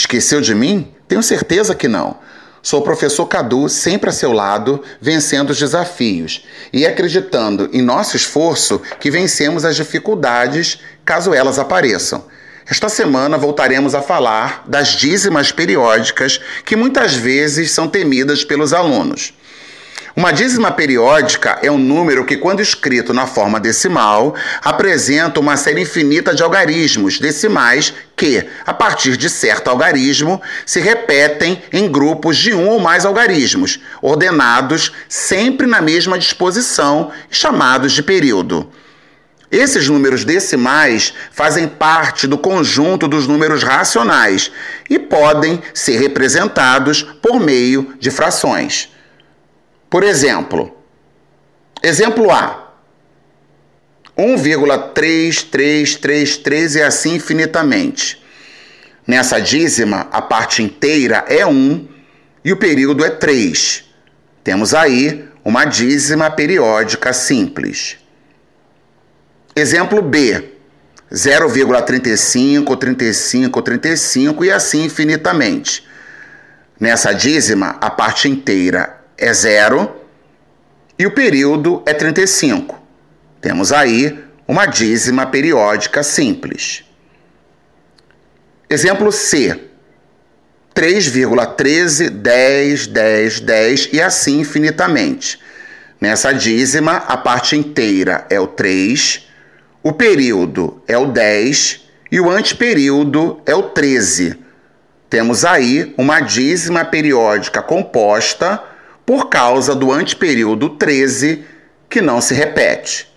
Esqueceu de mim? Tenho certeza que não. Sou o professor Cadu, sempre a seu lado, vencendo os desafios e acreditando em nosso esforço que vencemos as dificuldades caso elas apareçam. Esta semana voltaremos a falar das dízimas periódicas que muitas vezes são temidas pelos alunos. Uma dízima periódica é um número que, quando escrito na forma decimal, apresenta uma série infinita de algarismos decimais que, a partir de certo algarismo, se repetem em grupos de um ou mais algarismos, ordenados sempre na mesma disposição, chamados de período. Esses números decimais fazem parte do conjunto dos números racionais e podem ser representados por meio de frações. Por exemplo, exemplo A. 1,3333 e assim infinitamente. Nessa dízima, a parte inteira é 1 e o período é 3. Temos aí uma dízima periódica simples. Exemplo B. 0,35, 35, 35 e assim infinitamente. Nessa dízima, a parte inteira é zero e o período é 35. Temos aí uma dízima periódica simples. Exemplo C. 3,13, 10, 10, 10 e assim infinitamente. Nessa dízima, a parte inteira é o 3, o período é o 10 e o antiperíodo é o 13. Temos aí uma dízima periódica composta por causa do antiperíodo 13, que não se repete.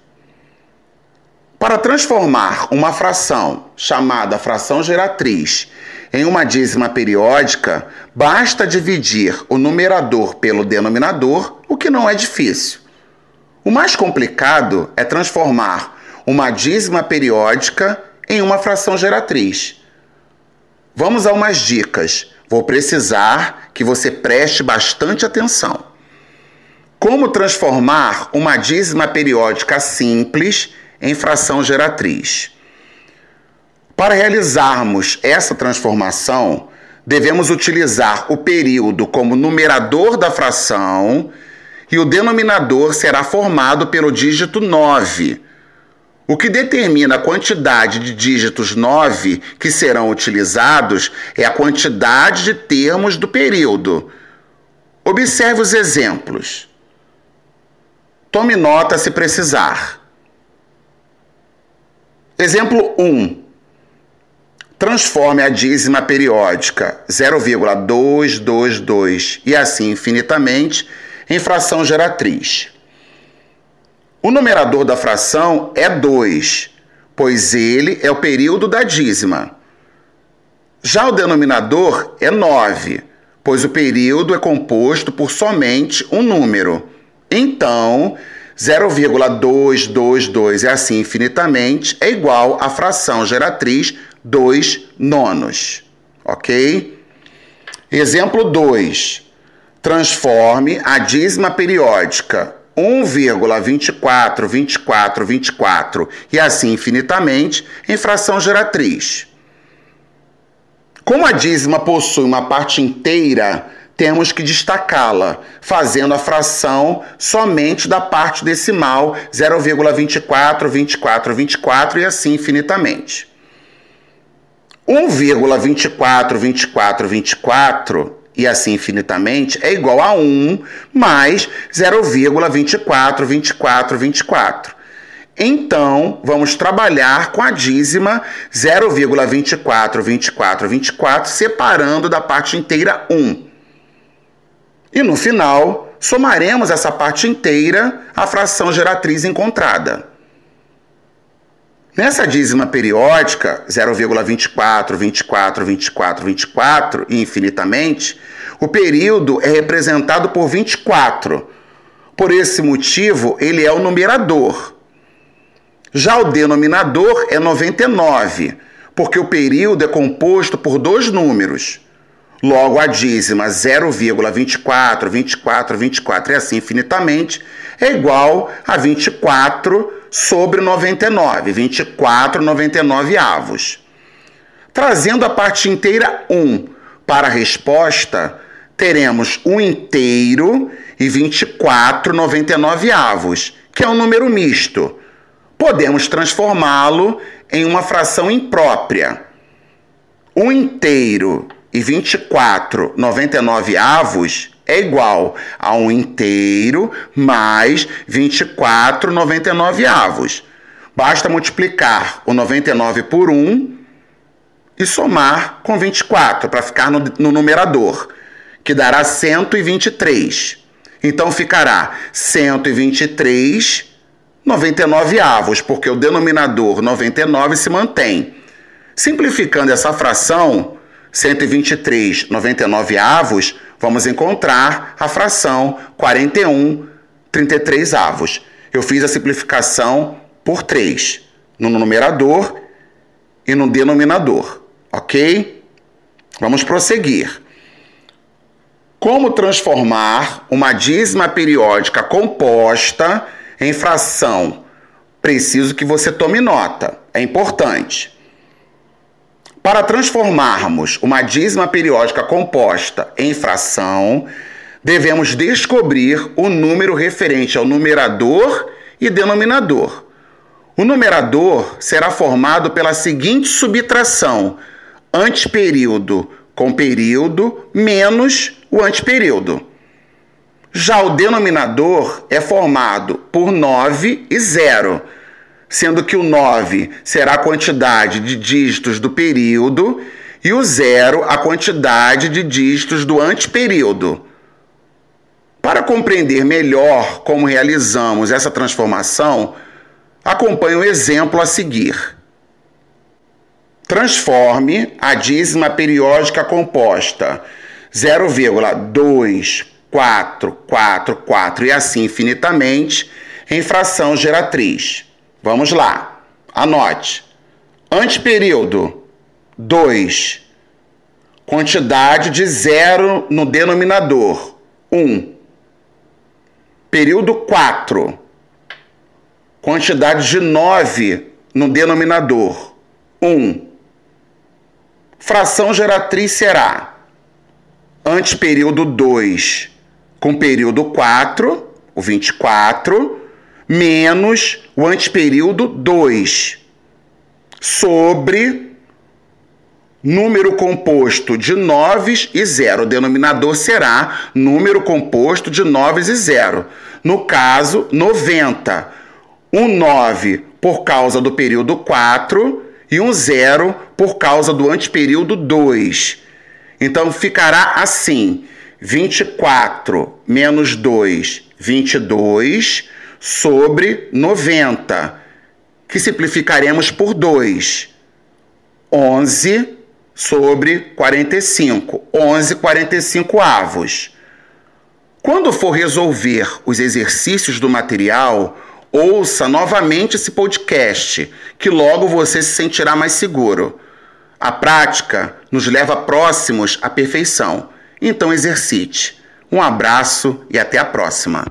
Para transformar uma fração chamada fração geratriz em uma dízima periódica, basta dividir o numerador pelo denominador, o que não é difícil. O mais complicado é transformar uma dízima periódica em uma fração geratriz. Vamos a umas dicas Vou precisar que você preste bastante atenção. Como transformar uma dízima periódica simples em fração geratriz? Para realizarmos essa transformação, devemos utilizar o período como numerador da fração e o denominador será formado pelo dígito 9 o que determina a quantidade de dígitos 9 que serão utilizados é a quantidade de termos do período. Observe os exemplos. Tome nota se precisar. Exemplo 1. Transforme a dízima periódica 0,222 e assim infinitamente em fração geratriz. O numerador da fração é 2, pois ele é o período da dízima. Já o denominador é 9, pois o período é composto por somente um número. Então, 0,222 é assim infinitamente é igual à fração geratriz 2 nonos. Ok? Exemplo 2. Transforme a dízima periódica 1,24, 24, 24 e assim infinitamente em fração geratriz. Como a dízima possui uma parte inteira, temos que destacá-la, fazendo a fração somente da parte decimal 0,24, 24, 24 e assim infinitamente. 1,24, 24, 24 e assim infinitamente, é igual a 1 mais 0,24, 24, 24. Então, vamos trabalhar com a dízima 0,24, 24, 24, separando da parte inteira 1. E no final, somaremos essa parte inteira à fração geratriz encontrada. Nessa dízima periódica, 0,24, 24, 24, 24 e infinitamente, o período é representado por 24. Por esse motivo, ele é o numerador. Já o denominador é 99, porque o período é composto por dois números. Logo, a dízima 0,24, 24, 24 e assim infinitamente é igual a 24 sobre 99, 24 99 avos. Trazendo a parte inteira 1 para a resposta, teremos 1 inteiro e 24 99 avos, que é um número misto. Podemos transformá-lo em uma fração imprópria. 1 inteiro e 24 99 avos é igual a 1 inteiro mais 24 99 avos. Basta multiplicar o 99 por 1 e somar com 24 para ficar no, no numerador, que dará 123. Então ficará 123 99 avos, porque o denominador 99 se mantém. Simplificando essa fração, 123 99 avos, vamos encontrar a fração 41 33 avos. Eu fiz a simplificação por 3 no numerador e no denominador, ok? Vamos prosseguir. Como transformar uma dízima periódica composta em fração? Preciso que você tome nota, é importante. Para transformarmos uma dízima periódica composta em fração, devemos descobrir o número referente ao numerador e denominador. O numerador será formado pela seguinte subtração: anteperíodo com período menos o anteperíodo. Já o denominador é formado por 9 e 0, sendo que o 9 será a quantidade de dígitos do período e o 0 a quantidade de dígitos do anteperíodo. Para compreender melhor como realizamos essa transformação, acompanhe o exemplo a seguir. Transforme a dízima periódica composta 0,2444 e assim infinitamente em fração geratriz. Vamos lá. Anote. Anteperíodo 2. Quantidade de zero no denominador 1. Um. Período 4. Quantidade de 9 no denominador 1. Um. Fração geratriz será anteperíodo 2 com período 4, o 24, menos o anteperíodo 2, sobre número composto de 9 e 0. O denominador será número composto de 9 e 0. No caso, 90. Um 9 por causa do período 4 e um 0 por causa do anteperíodo 2. Então ficará assim: 24 menos 2, 22, sobre 90, que simplificaremos por 2. 11 sobre 45. 11 45 avos. Quando for resolver os exercícios do material, ouça novamente esse podcast, que logo você se sentirá mais seguro. A prática nos leva próximos à perfeição. Então exercite. Um abraço e até a próxima.